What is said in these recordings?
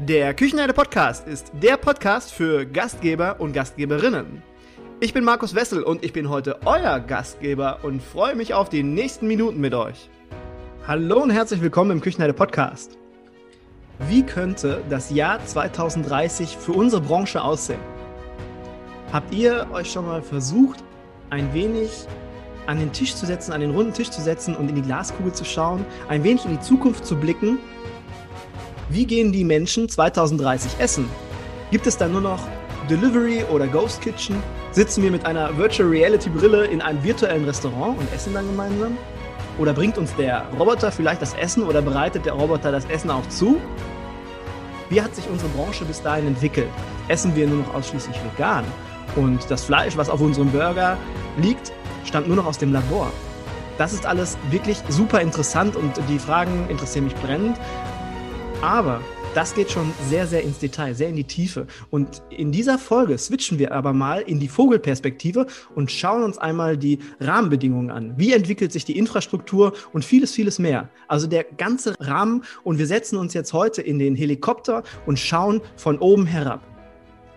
Der Küchenherde Podcast ist der Podcast für Gastgeber und Gastgeberinnen. Ich bin Markus Wessel und ich bin heute euer Gastgeber und freue mich auf die nächsten Minuten mit euch. Hallo und herzlich willkommen im Küchenherde Podcast. Wie könnte das Jahr 2030 für unsere Branche aussehen? Habt ihr euch schon mal versucht, ein wenig an den Tisch zu setzen, an den runden Tisch zu setzen und in die Glaskugel zu schauen, ein wenig in die Zukunft zu blicken wie gehen die Menschen 2030 essen? Gibt es dann nur noch Delivery oder Ghost Kitchen? Sitzen wir mit einer Virtual Reality Brille in einem virtuellen Restaurant und essen dann gemeinsam? Oder bringt uns der Roboter vielleicht das Essen oder bereitet der Roboter das Essen auch zu? Wie hat sich unsere Branche bis dahin entwickelt? Essen wir nur noch ausschließlich vegan? Und das Fleisch, was auf unserem Burger liegt, stammt nur noch aus dem Labor. Das ist alles wirklich super interessant und die Fragen interessieren mich brennend. Aber das geht schon sehr, sehr ins Detail, sehr in die Tiefe. Und in dieser Folge switchen wir aber mal in die Vogelperspektive und schauen uns einmal die Rahmenbedingungen an. Wie entwickelt sich die Infrastruktur und vieles, vieles mehr. Also der ganze Rahmen. Und wir setzen uns jetzt heute in den Helikopter und schauen von oben herab.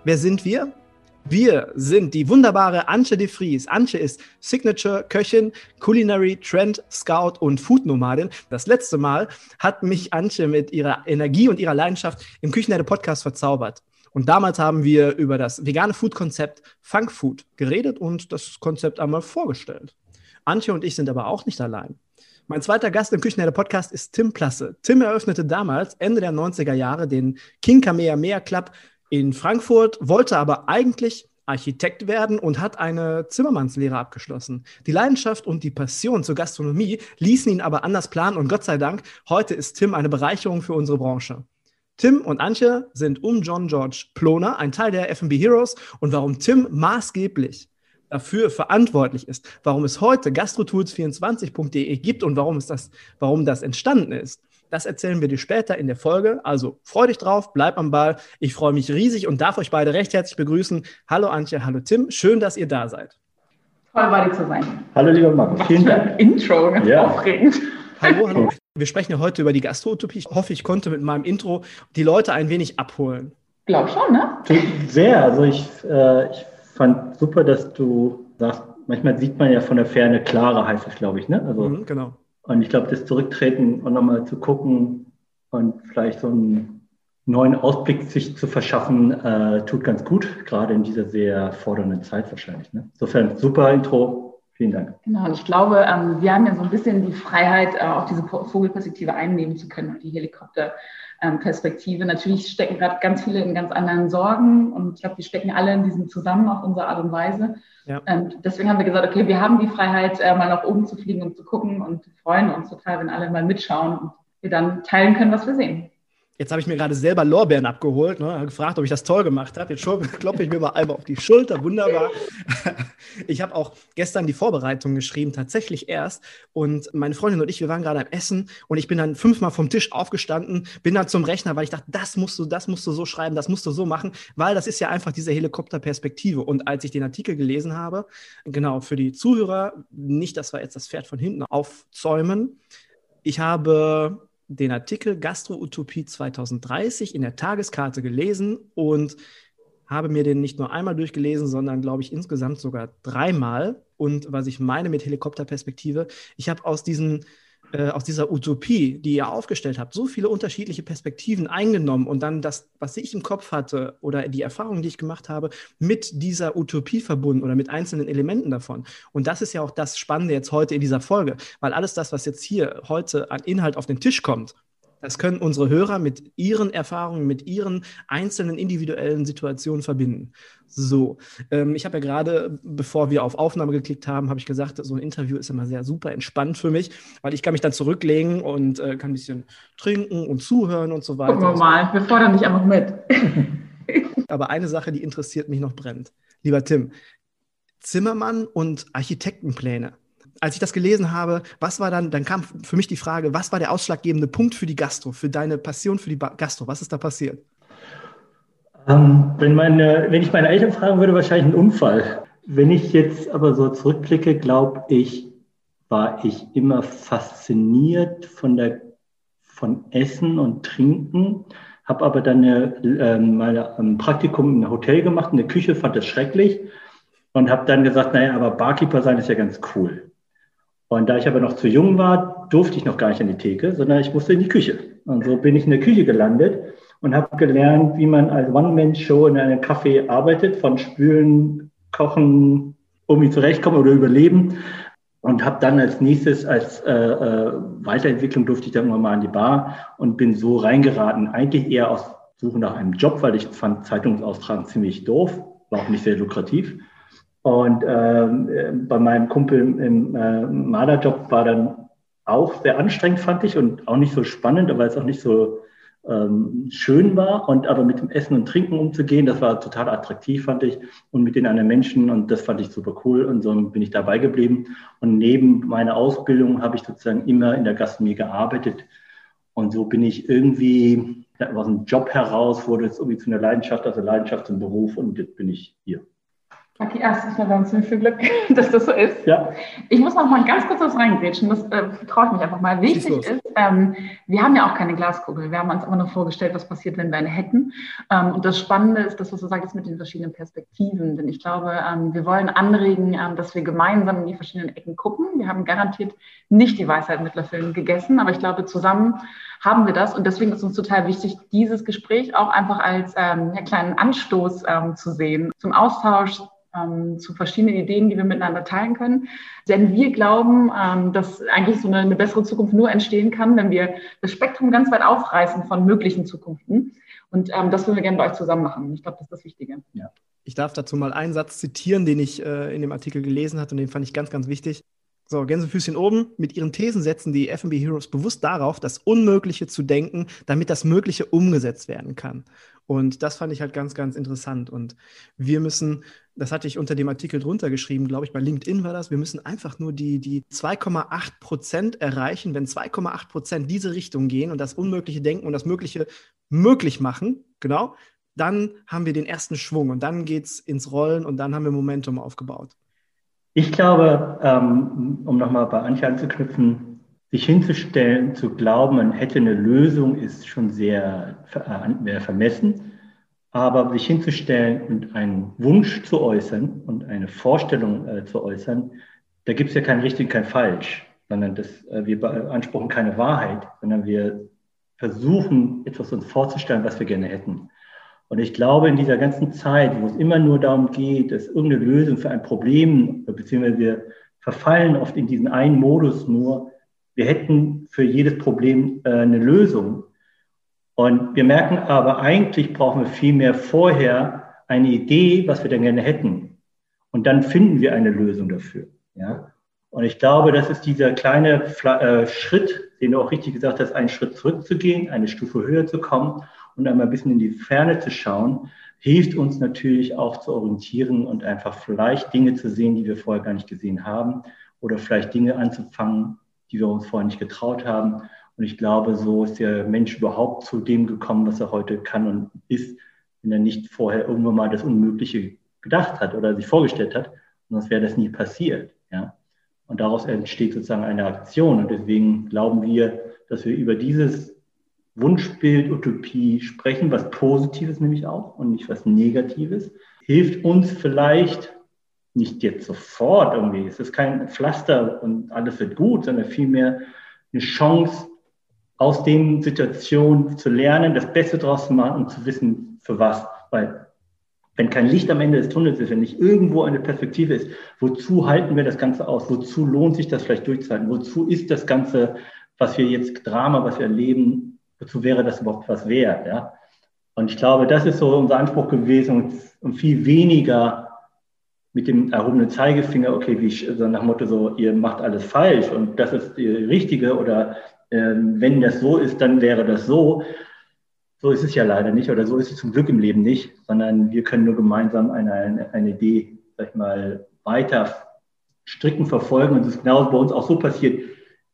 Wer sind wir? Wir sind die wunderbare Antje de Vries. Antje ist Signature-Köchin, Culinary Trend Scout und Food-Nomadin. Das letzte Mal hat mich Antje mit ihrer Energie und ihrer Leidenschaft im Küchenherde Podcast verzaubert. Und damals haben wir über das vegane Food-Konzept Funk Food geredet und das Konzept einmal vorgestellt. Antje und ich sind aber auch nicht allein. Mein zweiter Gast im Küchenherde Podcast ist Tim Plasse. Tim eröffnete damals, Ende der 90er Jahre, den King Kamehameha Club in Frankfurt, wollte aber eigentlich Architekt werden und hat eine Zimmermannslehre abgeschlossen. Die Leidenschaft und die Passion zur Gastronomie ließen ihn aber anders planen und Gott sei Dank, heute ist Tim eine Bereicherung für unsere Branche. Tim und Antje sind um John George Ploner, ein Teil der F&B Heroes und warum Tim maßgeblich dafür verantwortlich ist, warum es heute gastrotools24.de gibt und warum, es das, warum das entstanden ist. Das erzählen wir dir später in der Folge. Also freu dich drauf, bleib am Ball. Ich freue mich riesig und darf euch beide recht herzlich begrüßen. Hallo Antje, hallo Tim. Schön, dass ihr da seid. Toll, bei dir zu sein. Hallo, lieber Marco. Vielen Dank. Intro, ganz ja. aufregend. Hallo, hallo. Wir sprechen ja heute über die Gastroutopie. Ich hoffe, ich konnte mit meinem Intro die Leute ein wenig abholen. Glaub schon, ne? Sehr. Also ich, äh, ich fand super, dass du sagst, manchmal sieht man ja von der Ferne klarer, heißt es, glaube ich, ne? Also mhm, genau. Und ich glaube, das Zurücktreten und nochmal zu gucken und vielleicht so einen neuen Ausblick sich zu verschaffen, äh, tut ganz gut, gerade in dieser sehr fordernden Zeit wahrscheinlich. Ne? Insofern super Intro. Vielen Dank. Genau, und ich glaube, ähm, wir haben ja so ein bisschen die Freiheit, äh, auch diese Vogelperspektive einnehmen zu können, die Helikopterperspektive. Ähm, Natürlich stecken gerade ganz viele in ganz anderen Sorgen und ich glaube, wir stecken alle in diesem zusammen auf unsere Art und Weise. Ja. Und ähm, deswegen haben wir gesagt, okay, wir haben die Freiheit, äh, mal nach oben zu fliegen und zu gucken und freuen uns total, wenn alle mal mitschauen und wir dann teilen können, was wir sehen. Jetzt habe ich mir gerade selber Lorbeeren abgeholt, ne, gefragt, ob ich das toll gemacht habe. Jetzt klopfe ich mir mal einmal auf die Schulter, wunderbar. Ich habe auch gestern die Vorbereitung geschrieben, tatsächlich erst. Und meine Freundin und ich, wir waren gerade am Essen und ich bin dann fünfmal vom Tisch aufgestanden, bin dann zum Rechner, weil ich dachte, das musst du, das musst du so schreiben, das musst du so machen, weil das ist ja einfach diese Helikopterperspektive. Und als ich den Artikel gelesen habe, genau, für die Zuhörer, nicht, dass wir jetzt das Pferd von hinten aufzäumen, ich habe den Artikel Gastro-Utopie 2030 in der Tageskarte gelesen und habe mir den nicht nur einmal durchgelesen, sondern glaube ich insgesamt sogar dreimal. Und was ich meine mit Helikopterperspektive, ich habe aus diesen äh, aus dieser Utopie, die ihr aufgestellt habt, so viele unterschiedliche Perspektiven eingenommen und dann das, was ich im Kopf hatte oder die Erfahrungen, die ich gemacht habe, mit dieser Utopie verbunden oder mit einzelnen Elementen davon. Und das ist ja auch das Spannende jetzt heute in dieser Folge, weil alles das, was jetzt hier heute an Inhalt auf den Tisch kommt, das können unsere Hörer mit ihren Erfahrungen, mit ihren einzelnen individuellen Situationen verbinden. So, ähm, ich habe ja gerade, bevor wir auf Aufnahme geklickt haben, habe ich gesagt, so ein Interview ist immer sehr super entspannt für mich, weil ich kann mich dann zurücklegen und äh, kann ein bisschen trinken und zuhören und so weiter. Gucken wir mal, wir fordern dich einfach mit. Aber eine Sache, die interessiert mich noch brennt. Lieber Tim, Zimmermann und Architektenpläne als ich das gelesen habe, was war dann, dann kam für mich die Frage, was war der ausschlaggebende Punkt für die Gastro, für deine Passion für die Gastro? Was ist da passiert? Ähm, wenn, meine, wenn ich meine Eltern fragen würde, wahrscheinlich ein Unfall. Wenn ich jetzt aber so zurückblicke, glaube ich, war ich immer fasziniert von, der, von Essen und Trinken, habe aber dann eine, äh, meine, ein Praktikum in einem Hotel gemacht, in der Küche, fand das schrecklich und habe dann gesagt, naja, aber Barkeeper sein ist ja ganz cool. Und da ich aber noch zu jung war, durfte ich noch gar nicht an die Theke, sondern ich musste in die Küche. Und so bin ich in der Küche gelandet und habe gelernt, wie man als One-Man-Show in einem Café arbeitet, von Spülen, Kochen, irgendwie zurechtkommen oder überleben. Und habe dann als nächstes, als äh, äh, Weiterentwicklung durfte ich dann mal an die Bar und bin so reingeraten, eigentlich eher aus Suche nach einem Job, weil ich fand Zeitungsaustragen ziemlich doof, war auch nicht sehr lukrativ. Und ähm, bei meinem Kumpel im äh, Malerjob war dann auch sehr anstrengend, fand ich, und auch nicht so spannend, weil es auch nicht so ähm, schön war. Und aber mit dem Essen und Trinken umzugehen, das war total attraktiv, fand ich. Und mit den anderen Menschen, und das fand ich super cool. Und so bin ich dabei geblieben. Und neben meiner Ausbildung habe ich sozusagen immer in der Gastronomie gearbeitet. Und so bin ich irgendwie aus einem Job heraus, wurde es irgendwie zu einer Leidenschaft, also Leidenschaft zum Beruf. Und jetzt bin ich hier. Okay, erstens mal ziemlich viel Glück, dass das so ist. Ja. Ich muss noch mal ganz kurz was reingrätschen, das äh, traue ich mich einfach mal. Wichtig ist, ähm, wir haben ja auch keine Glaskugel. Wir haben uns immer nur vorgestellt, was passiert, wenn wir eine hätten. Ähm, und das Spannende ist das, was du sagst, mit den verschiedenen Perspektiven. Denn ich glaube, ähm, wir wollen anregen, ähm, dass wir gemeinsam in die verschiedenen Ecken gucken. Wir haben garantiert nicht die Weisheit mit Löffeln gegessen, aber ich glaube, zusammen haben wir das. Und deswegen ist uns total wichtig, dieses Gespräch auch einfach als ähm, ja, kleinen Anstoß ähm, zu sehen, zum Austausch, ähm, zu verschiedenen Ideen, die wir miteinander teilen können. Denn wir glauben, ähm, dass eigentlich so eine, eine, bessere Zukunft nur entstehen kann, wenn wir das Spektrum ganz weit aufreißen von möglichen Zukunften. Und ähm, das würden wir gerne bei euch zusammen machen. Ich glaube, das ist das Wichtige. Ja. Ich darf dazu mal einen Satz zitieren, den ich äh, in dem Artikel gelesen hatte und den fand ich ganz, ganz wichtig. So, Gänsefüßchen oben. Mit ihren Thesen setzen die FB Heroes bewusst darauf, das Unmögliche zu denken, damit das Mögliche umgesetzt werden kann. Und das fand ich halt ganz, ganz interessant. Und wir müssen, das hatte ich unter dem Artikel drunter geschrieben, glaube ich, bei LinkedIn war das, wir müssen einfach nur die, die 2,8 Prozent erreichen. Wenn 2,8 Prozent diese Richtung gehen und das Unmögliche denken und das Mögliche möglich machen, genau, dann haben wir den ersten Schwung und dann geht es ins Rollen und dann haben wir Momentum aufgebaut. Ich glaube, ähm, um nochmal bei Antje anzuknüpfen, sich hinzustellen, zu glauben, man hätte eine Lösung, ist schon sehr äh, vermessen. Aber sich hinzustellen und einen Wunsch zu äußern und eine Vorstellung äh, zu äußern, da gibt es ja kein richtig, kein falsch, sondern das, äh, wir beanspruchen keine Wahrheit, sondern wir versuchen, etwas uns vorzustellen, was wir gerne hätten. Und ich glaube, in dieser ganzen Zeit, wo es immer nur darum geht, dass irgendeine Lösung für ein Problem, beziehungsweise wir verfallen oft in diesen einen Modus nur, wir hätten für jedes Problem äh, eine Lösung. Und wir merken aber, eigentlich brauchen wir viel mehr vorher eine Idee, was wir denn gerne hätten. Und dann finden wir eine Lösung dafür. Ja? Und ich glaube, das ist dieser kleine äh, Schritt, den du auch richtig gesagt hast, einen Schritt zurückzugehen, eine Stufe höher zu kommen und einmal ein bisschen in die Ferne zu schauen, hilft uns natürlich auch zu orientieren und einfach vielleicht Dinge zu sehen, die wir vorher gar nicht gesehen haben oder vielleicht Dinge anzufangen, die wir uns vorher nicht getraut haben. Und ich glaube, so ist der Mensch überhaupt zu dem gekommen, was er heute kann und ist, wenn er nicht vorher irgendwann mal das Unmögliche gedacht hat oder sich vorgestellt hat. Sonst wäre das nie passiert. Ja? Und daraus entsteht sozusagen eine Aktion. Und deswegen glauben wir, dass wir über dieses Wunschbild, Utopie sprechen, was Positives nämlich auch und nicht was Negatives, hilft uns vielleicht nicht jetzt sofort irgendwie. Es ist kein Pflaster und alles wird gut, sondern vielmehr eine Chance, aus den Situationen zu lernen, das Beste draus zu machen und zu wissen, für was. Weil wenn kein Licht am Ende des Tunnels ist, wenn nicht irgendwo eine Perspektive ist, wozu halten wir das Ganze aus? Wozu lohnt sich das vielleicht durchzuhalten? Wozu ist das Ganze, was wir jetzt Drama, was wir erleben, wozu wäre das überhaupt was wert? Ja? Und ich glaube, das ist so unser Anspruch gewesen und viel weniger mit dem erhobenen Zeigefinger, okay, wie so nach Motto so, ihr macht alles falsch und das ist die richtige oder äh, wenn das so ist, dann wäre das so. So ist es ja leider nicht oder so ist es zum Glück im Leben nicht, sondern wir können nur gemeinsam eine, eine, Idee, sag ich mal, weiter stricken verfolgen und das ist genau bei uns auch so passiert.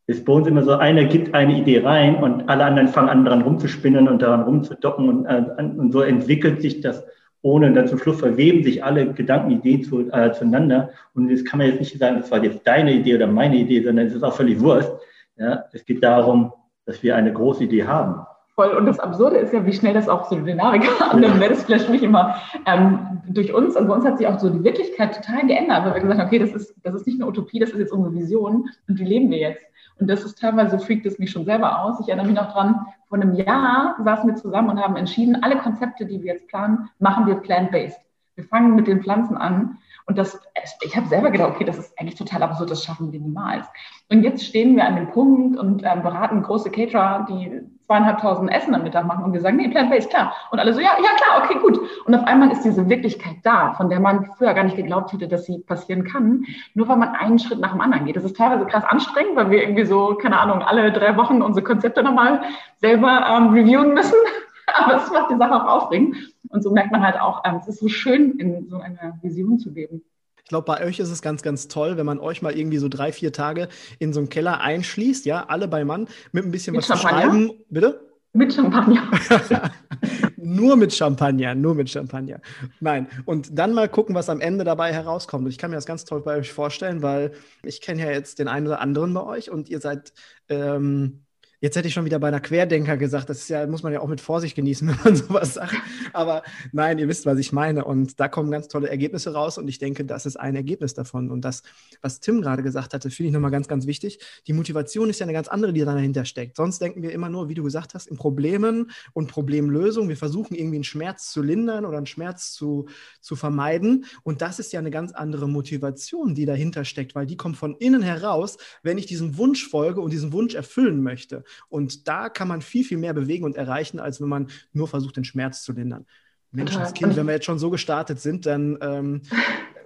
Ist bei uns immer so, einer gibt eine Idee rein und alle anderen fangen an, daran rumzuspinnen und daran rumzudocken und, äh, und so entwickelt sich das ohne dann zum Schluss verweben sich alle Gedanken, Ideen zu, äh, zueinander. Und das kann man jetzt nicht sagen, das war jetzt deine Idee oder meine Idee, sondern es ist auch völlig Wurst. Ja, es geht darum, dass wir eine große Idee haben. Voll. Und das Absurde ist ja, wie schnell das auch so eine Dynamik annimmt. Ja. Das flasht mich immer ähm, durch uns. Und bei uns hat sich auch so die Wirklichkeit total geändert, weil wir gesagt haben, okay, das ist, das ist nicht eine Utopie, das ist jetzt unsere Vision und die leben wir jetzt. Und das ist teilweise, freakt es mich schon selber aus. Ich erinnere mich noch dran, vor einem Jahr saßen wir zusammen und haben entschieden, alle Konzepte, die wir jetzt planen, machen wir plant-based. Wir fangen mit den Pflanzen an. Und das, ich habe selber gedacht, okay, das ist eigentlich total absurd, das schaffen wir niemals. Und jetzt stehen wir an dem Punkt und ähm, beraten große Caterer, die zweieinhalbtausend Essen am Mittag machen und wir sagen, nee, Plant-Based, klar. Und alle so, ja, ja, klar, okay, gut. Und auf einmal ist diese Wirklichkeit da, von der man früher gar nicht geglaubt hätte, dass sie passieren kann, nur weil man einen Schritt nach dem anderen geht. Das ist teilweise krass anstrengend, weil wir irgendwie so, keine Ahnung, alle drei Wochen unsere Konzepte nochmal selber ähm, reviewen müssen. Aber es macht die Sache auch aufregend. Und so merkt man halt auch, ähm, es ist so schön, in so einer Vision zu leben. Ich glaube, bei euch ist es ganz, ganz toll, wenn man euch mal irgendwie so drei, vier Tage in so einen Keller einschließt, ja, alle bei Mann, mit ein bisschen mit was Champagner? zu schreiben. Bitte? Mit Champagner. nur mit Champagner, nur mit Champagner. Nein. Und dann mal gucken, was am Ende dabei herauskommt. Und ich kann mir das ganz toll bei euch vorstellen, weil ich kenne ja jetzt den einen oder anderen bei euch und ihr seid ähm, Jetzt hätte ich schon wieder bei einer Querdenker gesagt, das ja, muss man ja auch mit Vorsicht genießen, wenn man sowas sagt. Aber nein, ihr wisst, was ich meine. Und da kommen ganz tolle Ergebnisse raus. Und ich denke, das ist ein Ergebnis davon. Und das, was Tim gerade gesagt hatte, finde ich nochmal ganz, ganz wichtig. Die Motivation ist ja eine ganz andere, die dahinter steckt. Sonst denken wir immer nur, wie du gesagt hast, in Problemen und Problemlösungen. Wir versuchen irgendwie einen Schmerz zu lindern oder einen Schmerz zu, zu vermeiden. Und das ist ja eine ganz andere Motivation, die dahinter steckt, weil die kommt von innen heraus, wenn ich diesem Wunsch folge und diesen Wunsch erfüllen möchte. Und da kann man viel, viel mehr bewegen und erreichen, als wenn man nur versucht, den Schmerz zu lindern. Menschenskind, wenn wir jetzt schon so gestartet sind, dann ähm,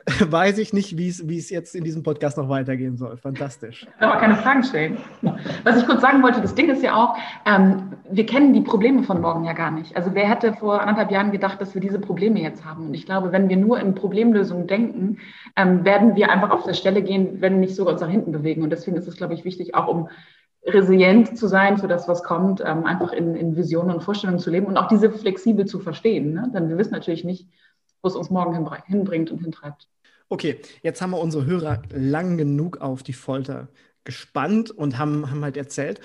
weiß ich nicht, wie es jetzt in diesem Podcast noch weitergehen soll. Fantastisch. Aber keine Fragen stellen. Was ich kurz sagen wollte, das Ding ist ja auch, ähm, wir kennen die Probleme von morgen ja gar nicht. Also wer hätte vor anderthalb Jahren gedacht, dass wir diese Probleme jetzt haben? Und ich glaube, wenn wir nur in Problemlösungen denken, ähm, werden wir einfach auf der Stelle gehen, wenn nicht sogar uns nach hinten bewegen. Und deswegen ist es, glaube ich, wichtig, auch um resilient zu sein für das, was kommt, ähm, einfach in, in Visionen und Vorstellungen zu leben und auch diese flexibel zu verstehen. Ne? Denn wir wissen natürlich nicht, wo es uns morgen hinbringt und hintreibt. Okay, jetzt haben wir unsere Hörer lang genug auf die Folter gespannt und haben, haben halt erzählt.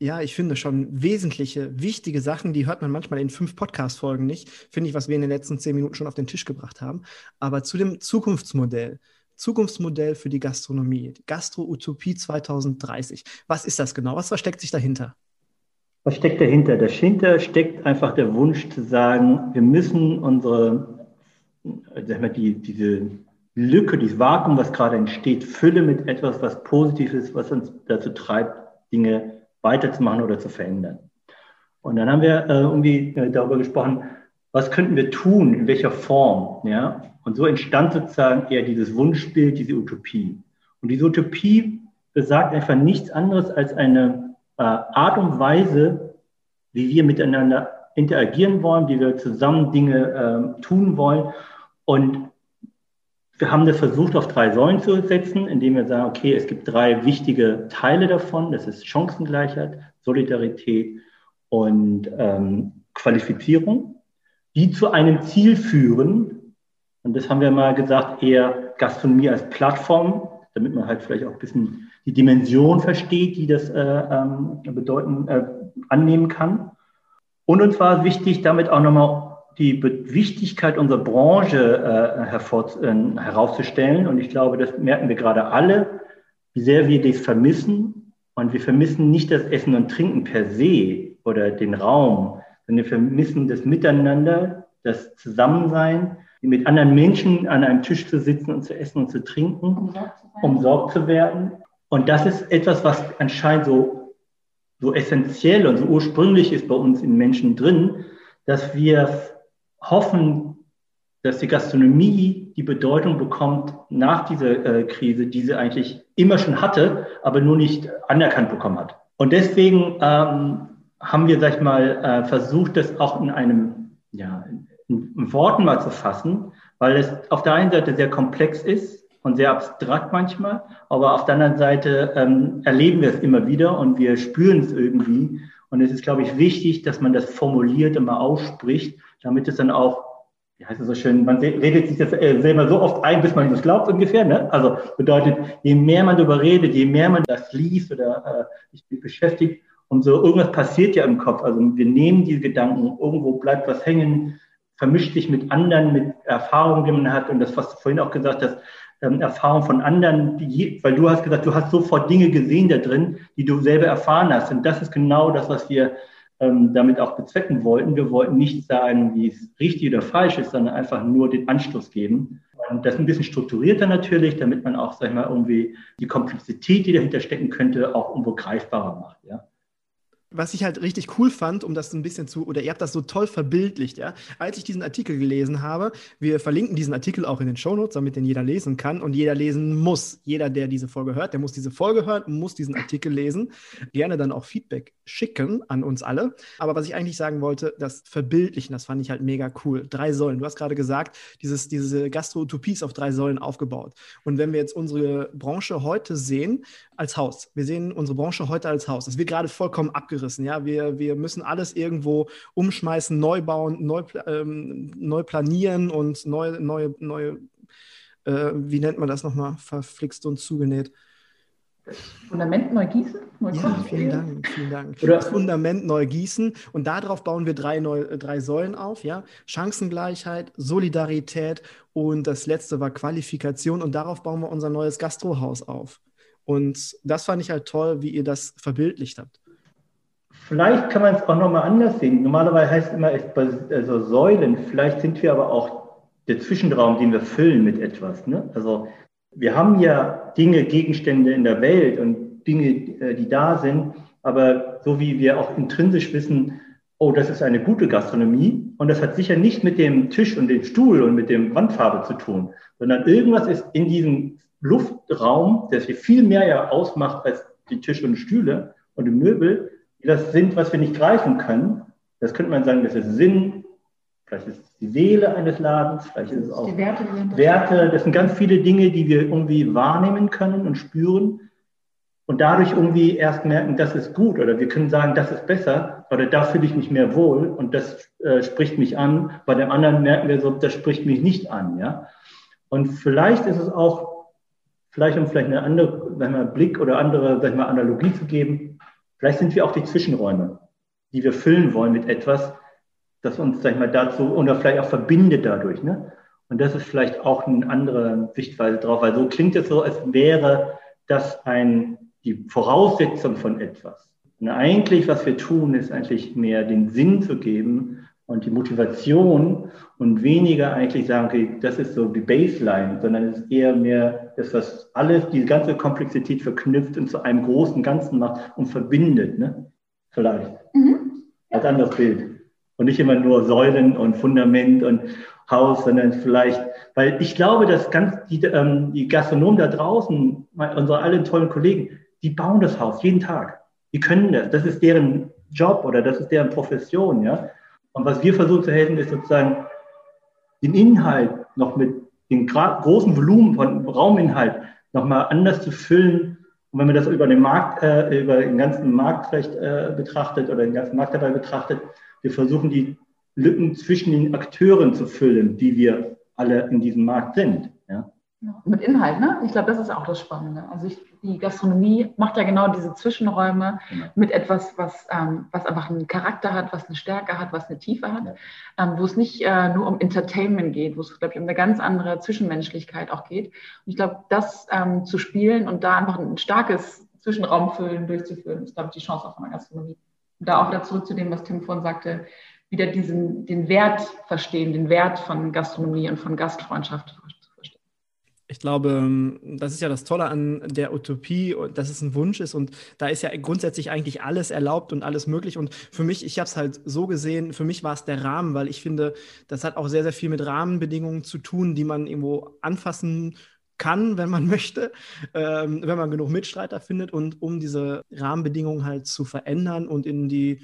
Ja, ich finde schon wesentliche, wichtige Sachen, die hört man manchmal in fünf Podcast-Folgen nicht, finde ich, was wir in den letzten zehn Minuten schon auf den Tisch gebracht haben. Aber zu dem Zukunftsmodell, Zukunftsmodell für die Gastronomie, Gastro-Utopie 2030. Was ist das genau? Was versteckt sich dahinter? Was steckt dahinter? Dahinter steckt einfach der Wunsch zu sagen, wir müssen unsere, sag mal, die, diese Lücke, dieses Vakuum, was gerade entsteht, füllen mit etwas, was positiv ist, was uns dazu treibt, Dinge weiterzumachen oder zu verändern. Und dann haben wir äh, irgendwie äh, darüber gesprochen, was könnten wir tun, in welcher Form. Ja? Und so entstand sozusagen eher dieses Wunschbild, diese Utopie. Und diese Utopie besagt einfach nichts anderes als eine äh, Art und Weise, wie wir miteinander interagieren wollen, wie wir zusammen Dinge äh, tun wollen. Und wir haben das versucht, auf drei Säulen zu setzen, indem wir sagen, okay, es gibt drei wichtige Teile davon. Das ist Chancengleichheit, Solidarität und ähm, Qualifizierung die zu einem Ziel führen. Und das haben wir mal gesagt, eher Gastronomie als Plattform, damit man halt vielleicht auch ein bisschen die Dimension versteht, die das äh, ähm, bedeuten, äh, annehmen kann. Und uns war wichtig, damit auch nochmal die Be Wichtigkeit unserer Branche äh, äh, herauszustellen. Und ich glaube, das merken wir gerade alle, wie sehr wir das vermissen. Und wir vermissen nicht das Essen und Trinken per se oder den Raum, denn wir vermissen das Miteinander, das Zusammensein, mit anderen Menschen an einem Tisch zu sitzen und zu essen und zu trinken, umsorgt zu werden. Und das ist etwas, was anscheinend so, so essentiell und so ursprünglich ist bei uns in Menschen drin, dass wir hoffen, dass die Gastronomie die Bedeutung bekommt nach dieser äh, Krise, die sie eigentlich immer schon hatte, aber nur nicht anerkannt bekommen hat. Und deswegen ähm, haben wir, sag ich mal, äh, versucht, das auch in einem, ja, in, Worten mal zu fassen, weil es auf der einen Seite sehr komplex ist und sehr abstrakt manchmal, aber auf der anderen Seite ähm, erleben wir es immer wieder und wir spüren es irgendwie. Und es ist, glaube ich, wichtig, dass man das formuliert und mal ausspricht, damit es dann auch, wie heißt es so schön, man redet sich das äh, selber so oft ein, bis man es glaubt ungefähr. Ne? Also bedeutet, je mehr man darüber redet, je mehr man das liest oder äh, sich beschäftigt, Und so irgendwas passiert ja im Kopf. Also wir nehmen diese Gedanken, irgendwo bleibt was hängen, vermischt sich mit anderen, mit Erfahrungen, die man hat. Und das, was du vorhin auch gesagt hast, ähm, Erfahrung von anderen, die, weil du hast gesagt, du hast sofort Dinge gesehen da drin, die du selber erfahren hast. Und das ist genau das, was wir ähm, damit auch bezwecken wollten. Wir wollten nicht sagen, wie es richtig oder falsch ist, sondern einfach nur den Anstoß geben. Und das ein bisschen strukturierter natürlich, damit man auch, sag ich mal, irgendwie die Komplexität, die dahinter stecken könnte, auch irgendwo greifbarer macht. Ja was ich halt richtig cool fand, um das ein bisschen zu, oder ihr habt das so toll verbildlicht, ja, als ich diesen Artikel gelesen habe, wir verlinken diesen Artikel auch in den Shownotes, damit den jeder lesen kann und jeder lesen muss. Jeder, der diese Folge hört, der muss diese Folge hören, muss diesen Artikel lesen. Gerne dann auch Feedback schicken an uns alle. Aber was ich eigentlich sagen wollte, das Verbildlichen, das fand ich halt mega cool. Drei Säulen. Du hast gerade gesagt, dieses, diese Gastro-Utopie ist auf drei Säulen aufgebaut. Und wenn wir jetzt unsere Branche heute sehen, als Haus, wir sehen unsere Branche heute als Haus, das wird gerade vollkommen abgerissen. Ja, wir, wir müssen alles irgendwo umschmeißen, neu bauen, neu, ähm, neu planieren und neu, neue, neue äh, wie nennt man das nochmal, verflixt und zugenäht. Fundament neu gießen? Neu ja, vielen Dank, vielen Dank. Oder das Fundament neu gießen und darauf bauen wir drei, neu, drei Säulen auf, ja. Chancengleichheit, Solidarität und das letzte war Qualifikation und darauf bauen wir unser neues Gastrohaus auf. Und das fand ich halt toll, wie ihr das verbildlicht habt. Vielleicht kann man es auch nochmal anders sehen. Normalerweise heißt es immer also Säulen. Vielleicht sind wir aber auch der Zwischenraum, den wir füllen mit etwas. Ne? Also wir haben ja Dinge, Gegenstände in der Welt und Dinge, äh, die da sind. Aber so wie wir auch intrinsisch wissen, oh, das ist eine gute Gastronomie und das hat sicher nicht mit dem Tisch und dem Stuhl und mit dem Wandfarbe zu tun, sondern irgendwas ist in diesem Luftraum, der sich viel mehr ja ausmacht als die Tische und Stühle und die Möbel, die das sind, was wir nicht greifen können. Das könnte man sagen, das ist Sinn, vielleicht ist es die Seele eines Ladens, vielleicht ist es auch Werte, Werte. Das sind ganz viele Dinge, die wir irgendwie wahrnehmen können und spüren und dadurch irgendwie erst merken, das ist gut oder wir können sagen, das ist besser oder da fühle ich mich mehr wohl und das äh, spricht mich an. Bei dem anderen merken wir so, das spricht mich nicht an, ja. Und vielleicht ist es auch, vielleicht um vielleicht eine andere, sagen wir, Blick oder andere, sag mal, Analogie zu geben, Vielleicht sind wir auch die Zwischenräume, die wir füllen wollen mit etwas, das uns, sag ich mal, dazu oder vielleicht auch verbindet dadurch. Ne? Und das ist vielleicht auch eine andere Sichtweise drauf, weil so klingt es so, als wäre das ein, die Voraussetzung von etwas. Und eigentlich, was wir tun, ist eigentlich mehr den Sinn zu geben und die Motivation und weniger eigentlich sagen, okay, das ist so die Baseline, sondern es ist eher mehr das, was alles, die ganze Komplexität verknüpft und zu einem großen Ganzen macht und verbindet, ne? Vielleicht. Mhm. Als anderes Bild. Und nicht immer nur Säulen und Fundament und Haus, sondern vielleicht, weil ich glaube, dass ganz die, ähm, die Gastronomen da draußen, unsere allen tollen Kollegen, die bauen das Haus jeden Tag. Die können das. Das ist deren Job oder das ist deren Profession, ja. Und was wir versuchen zu helfen, ist sozusagen den Inhalt noch mit dem großen Volumen von Rauminhalt nochmal anders zu füllen. Und wenn man das über den Markt, äh, über den ganzen Markt vielleicht äh, betrachtet oder den ganzen Markt dabei betrachtet, wir versuchen die Lücken zwischen den Akteuren zu füllen, die wir alle in diesem Markt sind. Ja? Mit Inhalt, ne? Ich glaube, das ist auch das Spannende. Also ich, die Gastronomie macht ja genau diese Zwischenräume ja. mit etwas, was, ähm, was einfach einen Charakter hat, was eine Stärke hat, was eine Tiefe hat, ja. ähm, wo es nicht äh, nur um Entertainment geht, wo es, glaube ich, um eine ganz andere Zwischenmenschlichkeit auch geht. Und ich glaube, das ähm, zu spielen und da einfach ein starkes Zwischenraumfüllen durchzuführen, ist, glaube ich, die Chance auf einer Gastronomie. Und da auch wieder zurück zu dem, was Tim vorhin sagte, wieder diesen, den Wert verstehen, den Wert von Gastronomie und von Gastfreundschaft ich glaube, ähm, das ist ja das Tolle an der Utopie, dass es ein Wunsch ist und da ist ja grundsätzlich eigentlich alles erlaubt und alles möglich. Und für mich, ich habe es halt so gesehen, für mich war es der Rahmen, weil ich finde, das hat auch sehr, sehr viel mit Rahmenbedingungen zu tun, die man irgendwo anfassen kann, wenn man möchte, ähm, wenn man genug Mitstreiter findet und um diese Rahmenbedingungen halt zu verändern und in die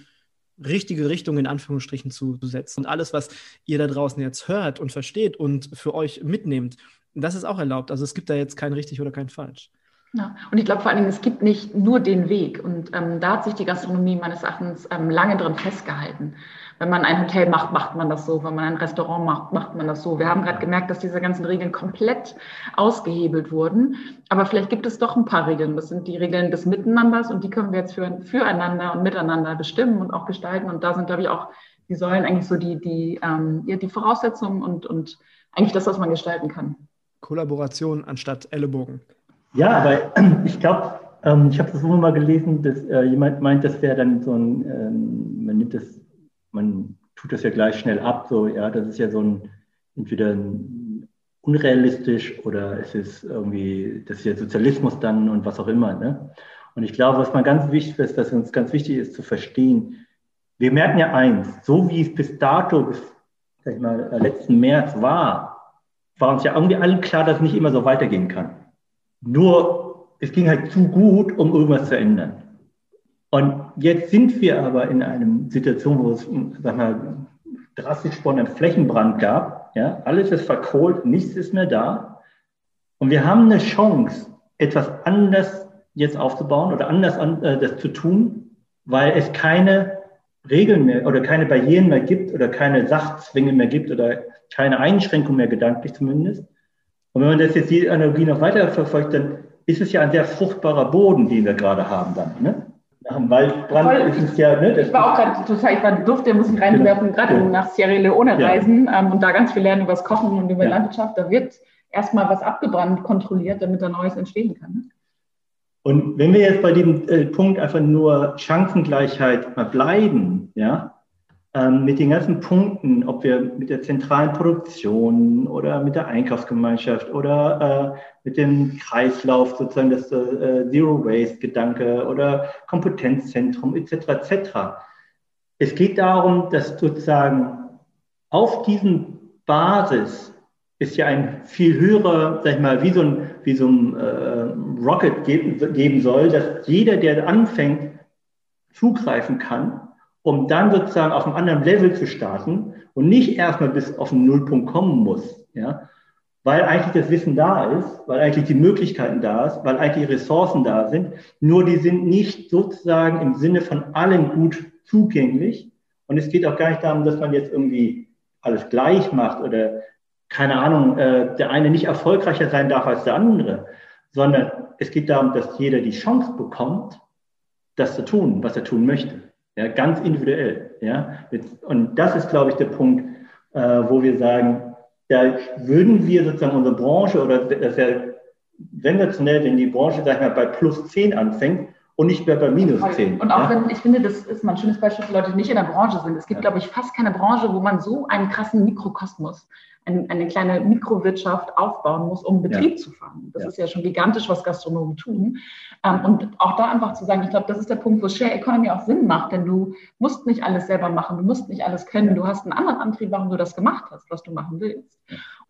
richtige Richtung in Anführungsstrichen zu setzen. Und alles, was ihr da draußen jetzt hört und versteht und für euch mitnehmt, das ist auch erlaubt. Also es gibt da jetzt kein richtig oder kein falsch. Ja, und ich glaube vor allen Dingen, es gibt nicht nur den Weg. Und ähm, da hat sich die Gastronomie meines Erachtens ähm, lange drin festgehalten. Wenn man ein Hotel macht, macht man das so. Wenn man ein Restaurant macht, macht man das so. Wir haben gerade gemerkt, dass diese ganzen Regeln komplett ausgehebelt wurden. Aber vielleicht gibt es doch ein paar Regeln. Das sind die Regeln des Miteinanders und die können wir jetzt für, füreinander und miteinander bestimmen und auch gestalten. Und da sind, glaube ich, auch die Säulen eigentlich so die, die, ähm, ja, die Voraussetzungen und, und eigentlich das, was man gestalten kann. Kollaboration anstatt Ellenbogen. Ja, aber ich glaube, ähm, ich habe das wohl mal gelesen, dass äh, jemand meint, das wäre dann so ein, ähm, man nimmt das, man tut das ja gleich schnell ab, so, ja, das ist ja so ein, entweder ein unrealistisch oder es ist irgendwie, das ist ja Sozialismus dann und was auch immer, ne? Und ich glaube, was mal ganz wichtig ist, dass uns ganz wichtig ist zu verstehen, wir merken ja eins, so wie es bis dato, bis sag ich mal, äh, letzten März war, war uns ja irgendwie allen klar, dass es nicht immer so weitergehen kann. Nur, es ging halt zu gut, um irgendwas zu ändern. Und jetzt sind wir aber in einer Situation, wo es, sag mal, drastisch von einem Flächenbrand gab. Ja, alles ist verkohlt, nichts ist mehr da. Und wir haben eine Chance, etwas anders jetzt aufzubauen oder anders an, äh, das zu tun, weil es keine Regeln mehr oder keine Barrieren mehr gibt oder keine Sachzwänge mehr gibt oder keine Einschränkung mehr gedanklich zumindest. Und wenn man das jetzt die Analogie noch weiter verfolgt, dann ist es ja ein sehr fruchtbarer Boden, den wir gerade haben dann. Ne? Nach dem Waldbrand Voll. ist es ja. Ne, ich war auch gerade total, ich war Duft, muss ich reinwerfen, genau. gerade genau. nach Sierra Leone ja. reisen ähm, und da ganz viel lernen über das Kochen und über ja. Landwirtschaft. Da wird erstmal was abgebrannt kontrolliert, damit da Neues entstehen kann. Ne? Und wenn wir jetzt bei dem äh, Punkt einfach nur Chancengleichheit mal bleiben, ja, ähm, mit den ganzen Punkten, ob wir mit der zentralen Produktion oder mit der Einkaufsgemeinschaft oder äh, mit dem Kreislauf sozusagen das äh, Zero Waste Gedanke oder Kompetenzzentrum etc. etc. Es geht darum, dass sozusagen auf diesen Basis ist ja ein viel höherer, sag ich mal, wie so ein, wie so ein äh, Rocket geben, geben soll, dass jeder, der anfängt, zugreifen kann, um dann sozusagen auf einem anderen Level zu starten und nicht erstmal bis auf den Nullpunkt kommen muss, ja, weil eigentlich das Wissen da ist, weil eigentlich die Möglichkeiten da ist, weil eigentlich die Ressourcen da sind, nur die sind nicht sozusagen im Sinne von allen gut zugänglich. Und es geht auch gar nicht darum, dass man jetzt irgendwie alles gleich macht oder keine Ahnung, äh, der eine nicht erfolgreicher sein darf als der andere, sondern es geht darum, dass jeder die Chance bekommt, das zu tun, was er tun möchte. Ja, ganz individuell. Ja. Und das ist, glaube ich, der Punkt, äh, wo wir sagen, da würden wir sozusagen unsere Branche oder das ist ja sensationell, wenn die Branche, sag ich mal, bei plus 10 anfängt und nicht mehr bei minus 10. Und auch ja? wenn, ich finde, das ist mal ein schönes Beispiel für Leute, die nicht in der Branche sind. Es gibt, ja. glaube ich, fast keine Branche, wo man so einen krassen Mikrokosmos ein, eine kleine Mikrowirtschaft aufbauen muss, um Betrieb ja. zu fahren. Das ist ja schon gigantisch, was Gastronomen tun. Ähm, und auch da einfach zu sagen, ich glaube, das ist der Punkt, wo Share Economy auch Sinn macht, denn du musst nicht alles selber machen, du musst nicht alles können, du hast einen anderen Antrieb, warum du das gemacht hast, was du machen willst.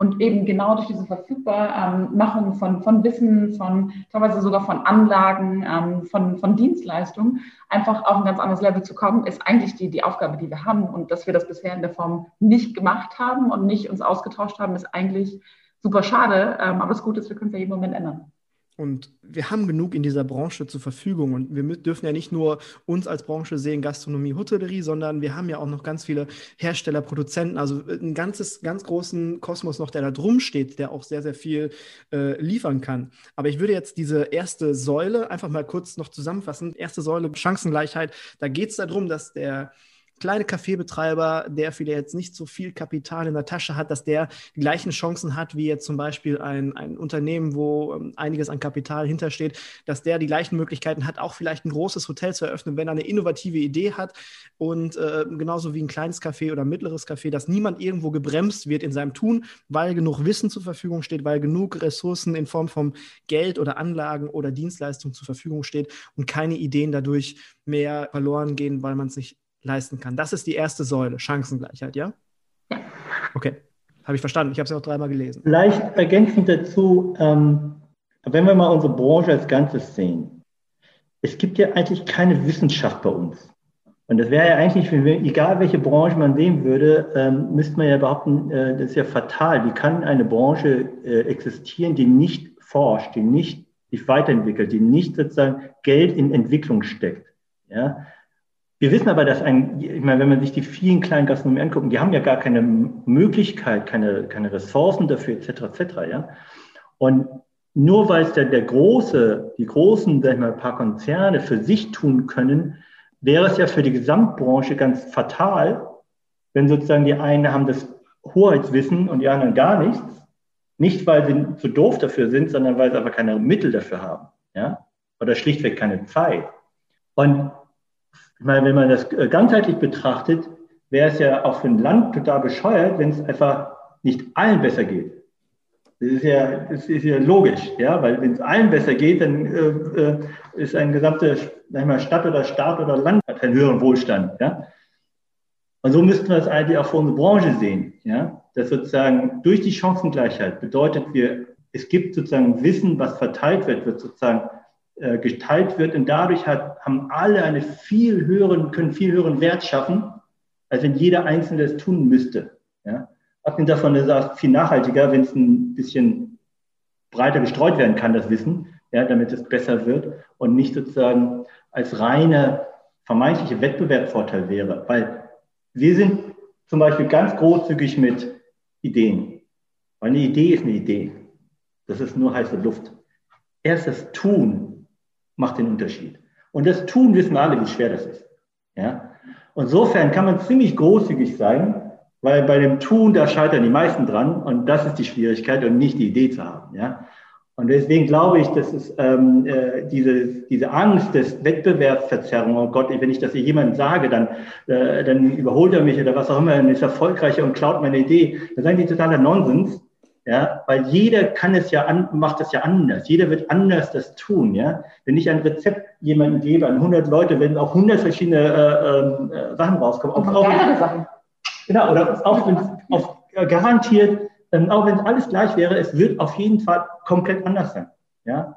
Und eben genau durch diese Verfügbarmachung ähm, von, von Wissen, von teilweise sogar von Anlagen, ähm, von, von Dienstleistungen, einfach auf ein ganz anderes Level zu kommen, ist eigentlich die, die Aufgabe, die wir haben. Und dass wir das bisher in der Form nicht gemacht haben und nicht uns ausgetauscht haben, ist eigentlich super schade. Ähm, aber das Gute ist, wir können es ja jeden Moment ändern. Und wir haben genug in dieser Branche zur Verfügung. Und wir dürfen ja nicht nur uns als Branche sehen, Gastronomie, Hotellerie, sondern wir haben ja auch noch ganz viele Hersteller, Produzenten, also ein ganzes, ganz großen Kosmos noch, der da drum steht, der auch sehr, sehr viel äh, liefern kann. Aber ich würde jetzt diese erste Säule einfach mal kurz noch zusammenfassen. Erste Säule, Chancengleichheit. Da geht es darum, dass der kleine Kaffeebetreiber, der vielleicht jetzt nicht so viel Kapital in der Tasche hat, dass der die gleichen Chancen hat wie jetzt zum Beispiel ein, ein Unternehmen, wo ähm, einiges an Kapital hintersteht, dass der die gleichen Möglichkeiten hat, auch vielleicht ein großes Hotel zu eröffnen, wenn er eine innovative Idee hat. Und äh, genauso wie ein kleines Café oder mittleres Café, dass niemand irgendwo gebremst wird in seinem Tun, weil genug Wissen zur Verfügung steht, weil genug Ressourcen in Form von Geld oder Anlagen oder Dienstleistungen zur Verfügung steht und keine Ideen dadurch mehr verloren gehen, weil man es nicht leisten kann. Das ist die erste Säule, Chancengleichheit, ja? Ja. Okay, habe ich verstanden. Ich habe es ja auch dreimal gelesen. Vielleicht ergänzend dazu, ähm, wenn wir mal unsere Branche als Ganzes sehen. Es gibt ja eigentlich keine Wissenschaft bei uns. Und das wäre ja eigentlich, egal welche Branche man sehen würde, ähm, müsste man ja behaupten, äh, das ist ja fatal. Wie kann eine Branche äh, existieren, die nicht forscht, die nicht sich weiterentwickelt, die nicht sozusagen Geld in Entwicklung steckt? Ja? Wir wissen aber, dass ein, ich meine, wenn man sich die vielen kleinen Gastronomien anguckt, die haben ja gar keine Möglichkeit, keine, keine Ressourcen dafür, etc., etc., ja. Und nur weil es der, der große, die großen, sag ich mal, paar Konzerne für sich tun können, wäre es ja für die Gesamtbranche ganz fatal, wenn sozusagen die einen haben das Hoheitswissen und die anderen gar nichts. Nicht, weil sie zu doof dafür sind, sondern weil sie aber keine Mittel dafür haben. Ja? Oder schlichtweg keine Zeit. Und ich meine, wenn man das äh, ganzheitlich betrachtet, wäre es ja auch für ein Land total bescheuert, wenn es einfach nicht allen besser geht. Das ist ja, das ist ja logisch, ja, weil wenn es allen besser geht, dann äh, äh ist ein gesamte mal, Stadt oder Staat oder Land hat einen höheren Wohlstand, ja. Und so müssten wir es eigentlich auch für unsere Branche sehen, ja, dass sozusagen durch die Chancengleichheit bedeutet wir, es gibt sozusagen Wissen, was verteilt wird, wird sozusagen äh, geteilt wird und dadurch hat, haben alle eine viel höheren, können viel höheren Wert schaffen, als wenn jeder Einzelne das tun müsste. Ja? Abgesehen davon ist es viel nachhaltiger, wenn es ein bisschen breiter gestreut werden kann, das Wissen, ja, damit es besser wird und nicht sozusagen als reiner vermeintlicher Wettbewerbsvorteil wäre. Weil wir sind zum Beispiel ganz großzügig mit Ideen. Weil eine Idee ist eine Idee. Das ist nur heiße Luft. Erst das Tun macht den Unterschied. Und das Tun wissen alle, wie schwer das ist. Ja? Insofern kann man ziemlich großzügig sein, weil bei dem Tun, da scheitern die meisten dran und das ist die Schwierigkeit und nicht die Idee zu haben. Ja? Und deswegen glaube ich, dass es ähm, äh, diese, diese Angst des Wettbewerbsverzerrung, oh Gott, wenn ich das jemandem sage, dann, äh, dann überholt er mich oder was auch immer, dann ist erfolgreicher und klaut meine Idee. Das ist eigentlich totaler Nonsens. Ja, weil jeder kann es ja an, macht es ja anders. Jeder wird anders das tun. Ja, wenn ich ein Rezept jemandem gebe an 100 Leute, werden auch 100 verschiedene äh, ähm, äh, Sachen rauskommen. Auch, auch, Sachen. Genau, oder auch wenn auf, äh, garantiert, ähm, auch wenn alles gleich wäre, es wird auf jeden Fall komplett anders sein. Ja,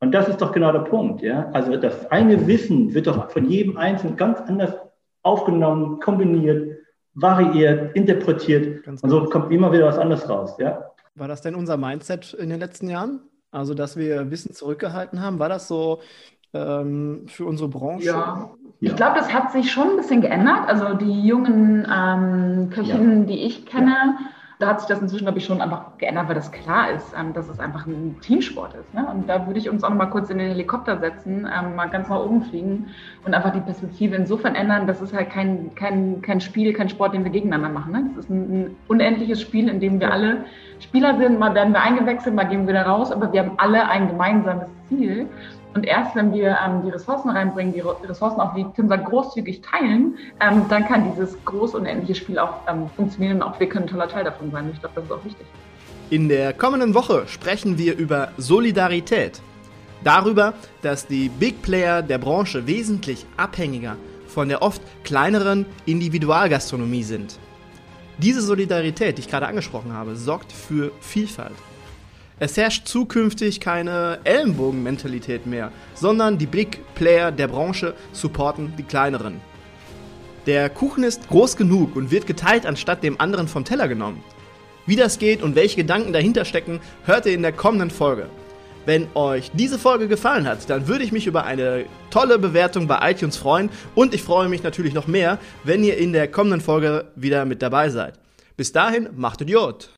und das ist doch genau der Punkt. Ja, also das eine Wissen wird doch von jedem Einzelnen ganz anders aufgenommen, kombiniert, variiert, interpretiert. Ganz und so kommt immer wieder was anderes raus. Ja. War das denn unser Mindset in den letzten Jahren? Also, dass wir Wissen zurückgehalten haben? War das so ähm, für unsere Branche? Ja, ich glaube, das hat sich schon ein bisschen geändert. Also die jungen ähm, Köchinnen, ja. die ich kenne, ja da hat sich das inzwischen, glaube ich, schon einfach geändert, weil das klar ist, ähm, dass es einfach ein Teamsport ist. Ne? Und da würde ich uns auch noch mal kurz in den Helikopter setzen, ähm, mal ganz nach oben fliegen und einfach die Perspektive insofern ändern, dass es halt kein, kein, kein Spiel, kein Sport, den wir gegeneinander machen. Ne? Das ist ein, ein unendliches Spiel, in dem wir alle Spieler sind. Mal werden wir eingewechselt, mal gehen wir wieder raus, aber wir haben alle ein gemeinsames Ziel. Und erst wenn wir ähm, die Ressourcen reinbringen, die Ressourcen auch, wie Tim sagt, großzügig teilen, ähm, dann kann dieses groß unendliche Spiel auch ähm, funktionieren und auch wir können ein toller Teil davon sein. Ich glaube, das ist auch wichtig. In der kommenden Woche sprechen wir über Solidarität. Darüber, dass die Big Player der Branche wesentlich abhängiger von der oft kleineren Individualgastronomie sind. Diese Solidarität, die ich gerade angesprochen habe, sorgt für Vielfalt. Es herrscht zukünftig keine Ellenbogenmentalität mehr, sondern die Big Player der Branche supporten die kleineren. Der Kuchen ist groß genug und wird geteilt, anstatt dem anderen vom Teller genommen. Wie das geht und welche Gedanken dahinter stecken, hört ihr in der kommenden Folge. Wenn euch diese Folge gefallen hat, dann würde ich mich über eine tolle Bewertung bei iTunes freuen und ich freue mich natürlich noch mehr, wenn ihr in der kommenden Folge wieder mit dabei seid. Bis dahin, macht Idiot!